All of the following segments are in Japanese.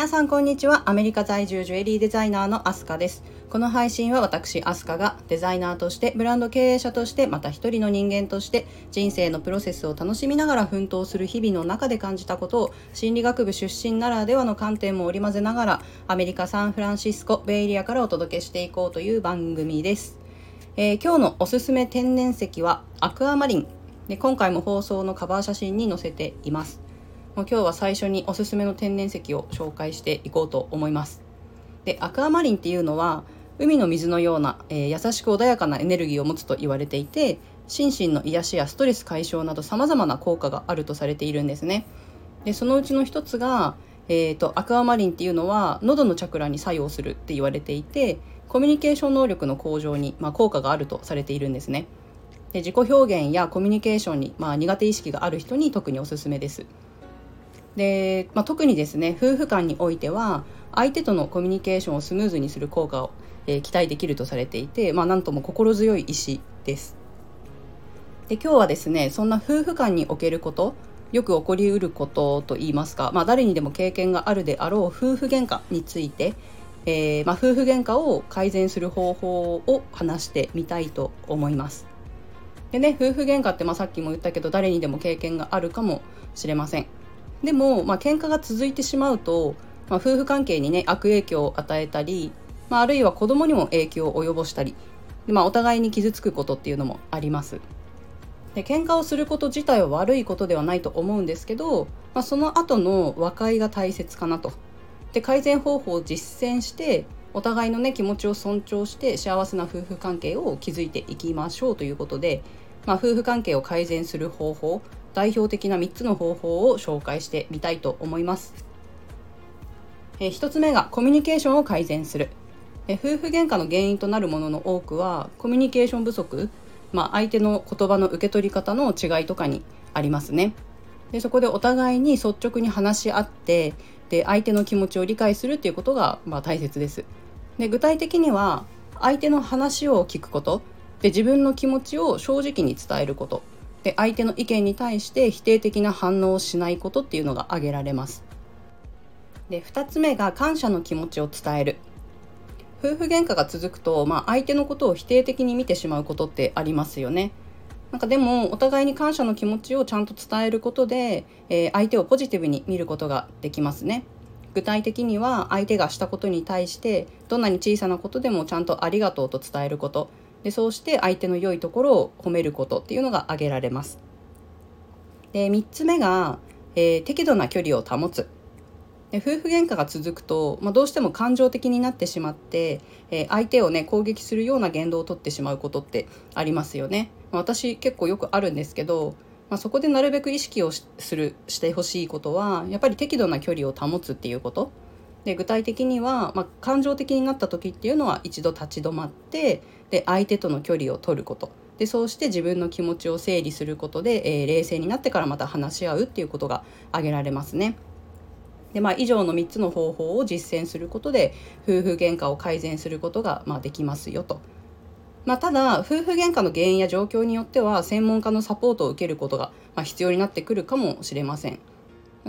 皆さんこんにちは。アメリカ在住ジュエリーデザイナーのアスカです。この配信は私アスカがデザイナーとしてブランド経営者としてまた一人の人間として人生のプロセスを楽しみながら奮闘する日々の中で感じたことを心理学部出身ならではの観点も織り交ぜながらアメリカ・サンフランシスコベイエリアからお届けしていこうという番組です、えー、今日のおすすめ天然石はアクアマリン。で今回も放送のカバー写真に載せています。もう今日は最初におすすめの天然石を紹介していこうと思います。でアクアマリンっていうのは海の水のような、えー、優しく穏やかなエネルギーを持つと言われていて心身の癒しやストレス解消などさまざまな効果があるとされているんですね。でそのうちの一つが、えーと、アクアマリンっていうのは喉のチャクラに作用するって言われていてコミュニケーション能力の向上に、まあ、効果があるとされているんですね。で自己表現やコミュニケーションに、まあ、苦手意識がある人に特におすすめです。で、まあ、特にですね夫婦間においては相手とのコミュニケーションをスムーズにする効果を、えー、期待できるとされていて、まあ、なんとも心強い石です。で今日はですねそんな夫婦間におけることよく起こりうることといいますか、まあ、誰にでも経験があるであろう夫婦喧嘩について、えー、まあ、夫婦喧嘩を改善する方法を話してみたいと思います。でね夫婦喧嘩ってまあさっきも言ったけど誰にでも経験があるかもしれません。でも、まあ喧嘩が続いてしまうと、まあ、夫婦関係にね悪影響を与えたり、まあ、あるいは子供にも影響を及ぼしたりで、まあ、お互いに傷つくことっていうのもあります。で喧嘩をすること自体は悪いことではないと思うんですけど、まあ、その後の和解が大切かなと。で改善方法を実践してお互いのね気持ちを尊重して幸せな夫婦関係を築いていきましょうということで、まあ、夫婦関係を改善する方法代表的な3つの方法を紹介してみたいと思います。え1つ目がコミュニケーションを改善する。え夫婦喧嘩の原因となるものの多くはコミュニケーション不足、まあ、相手の言葉の受け取り方の違いとかにありますね。でそこでお互いに率直に話し合ってで相手の気持ちを理解するっていうことが、まあ、大切です。で具体的には相手の話を聞くことで自分の気持ちを正直に伝えることで相手の意見に対して否定的な反応をしないことっていうのが挙げられます。で2つ目が感謝の気持ちを伝える。夫婦喧嘩が続くと、まあ、相手のことを否定的に見てしまうことってありますよね。なんかでもお互いに感謝の気持ちをちゃんと伝えることで、えー、相手をポジティブに見ることができますね。具体的には相手がしたことに対してどんなに小さなことでもちゃんとありがとうと伝えることでそうして相手の良いところを褒めることっていうのが挙げられます。で3つ目が、えー、適度な距離を保つ。で夫婦喧嘩が続くと、まあ、どうしても感情的になってしまって、えー、相手をね攻撃するような言動をとってしまうことってありますよね。ま私結構よくあるんですけど、まあ、そこでなるべく意識をするしてほしいことはやっぱり適度な距離を保つっていうこと。で具体的には、まあ、感情的になった時っていうのは一度立ち止まってで相手との距離を取ることでそうして自分の気持ちを整理することで、えー、冷静になってからまた話し合うっていうことが挙げられますね。でまあ、以上の3つの方法を実践することで夫婦喧嘩を改善することが、まあ、できますよと。まあ、ただ夫婦喧嘩の原因や状況によっては専門家のサポートを受けることが、まあ、必要になってくるかもしれません。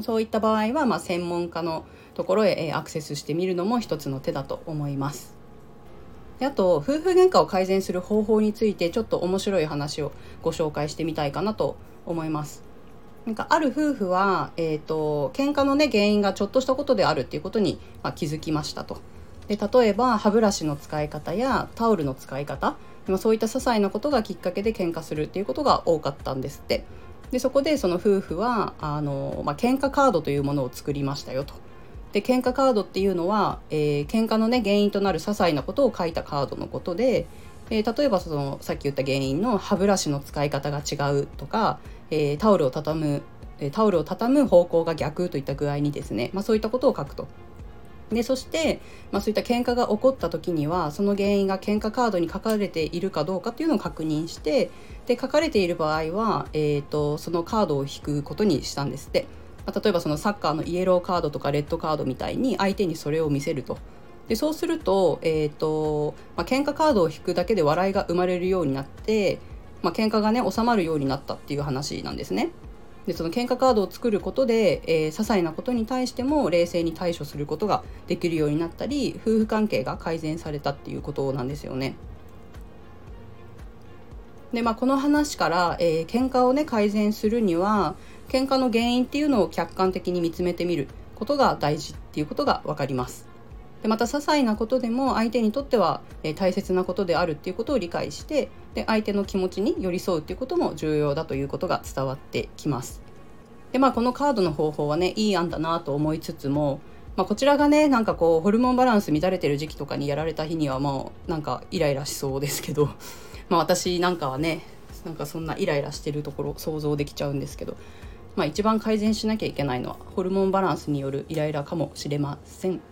そういった場合は、まあ、専門家のところへアクセスしてみるのも一つの手だと思います。であと夫婦喧嘩を改善する方法についてちょっと面白い話をご紹介してみたいかなと思います。なんかある夫婦は、えーと、喧嘩のね原因がちょっとしたことであるっていうことに、まあ、気づきましたと。で例えば歯ブラシの使い方やタオルの使い方そういった些細なことがきっかけで喧嘩するっていうことが多かったんですって。でそこでその夫婦はあの、まあ、喧嘩カードというものを作りましたよと。で喧嘩カードっていうのは、えー、喧嘩のね原因となる些細なことを書いたカードのことで、えー、例えばそのさっき言った原因の歯ブラシの使い方が違うとか、えー、タオルを畳むタオルを畳む方向が逆といった具合にですね、まあ、そういったことを書くと。でそして、まあ、そういった喧嘩が起こった時にはその原因が喧嘩カードに書かれているかどうかっていうのを確認してで書かれている場合は、えーとそのカードを引くことにしたんですって。ま例えばそのサッカーのイエローカードとかレッドカードみたいに相手にそれを見せると。でそうすると,、えーとまあ喧嘩カードを引くだけで笑いが生まれるようになって、まあ喧嘩がね収まるようになったっていう話なんですね。でその喧嘩カードを作ることで、えー、些細なことに対しても冷静に対処することができるようになったり夫婦関係が改善されたっていうことなんですよね。でまあ、この話から、えー、喧嘩をね改善するには喧嘩の原因っていうのを客観的に見つめてみることが大事っていうことが分かります。でまた些細なことでも相手にとっては、え、大切なことであるっていうことを理解してで相手の気持ちに寄り添うっていうことも重要だということが伝わってきます。でまあこのカードの方法はねいい案だなと思いつつも、まあ、こちらがねなんかこうホルモンバランス乱れてる時期とかにやられた日にはもうなんかイライラしそうですけど まあ私なんかはねなんかそんなイライラしてるところ想像できちゃうんですけど、まあ、一番改善しなきゃいけないのはホルモンバランスによるイライラかもしれません。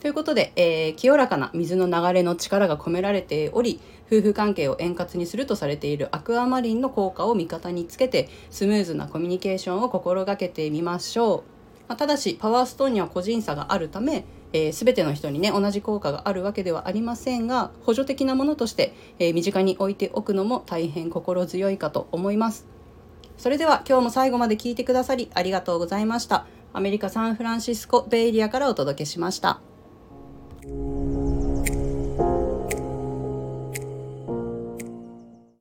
ということで、えー、清らかな水の流れの力が込められており夫婦関係を円滑にするとされているアクアマリンの効果を味方につけてスムーズなコミュニケーションを心がけてみましょう、まあ、ただしパワーストーンには個人差があるためえー、全ての人にね同じ効果があるわけではありませんが補助的なものとして、えー、身近に置いておくのも大変心強いかと思います。それでは今日も最後まで聞いてくださりありがとうございました。アメリカ・サンフランシスコ・ベイリアからお届けしました。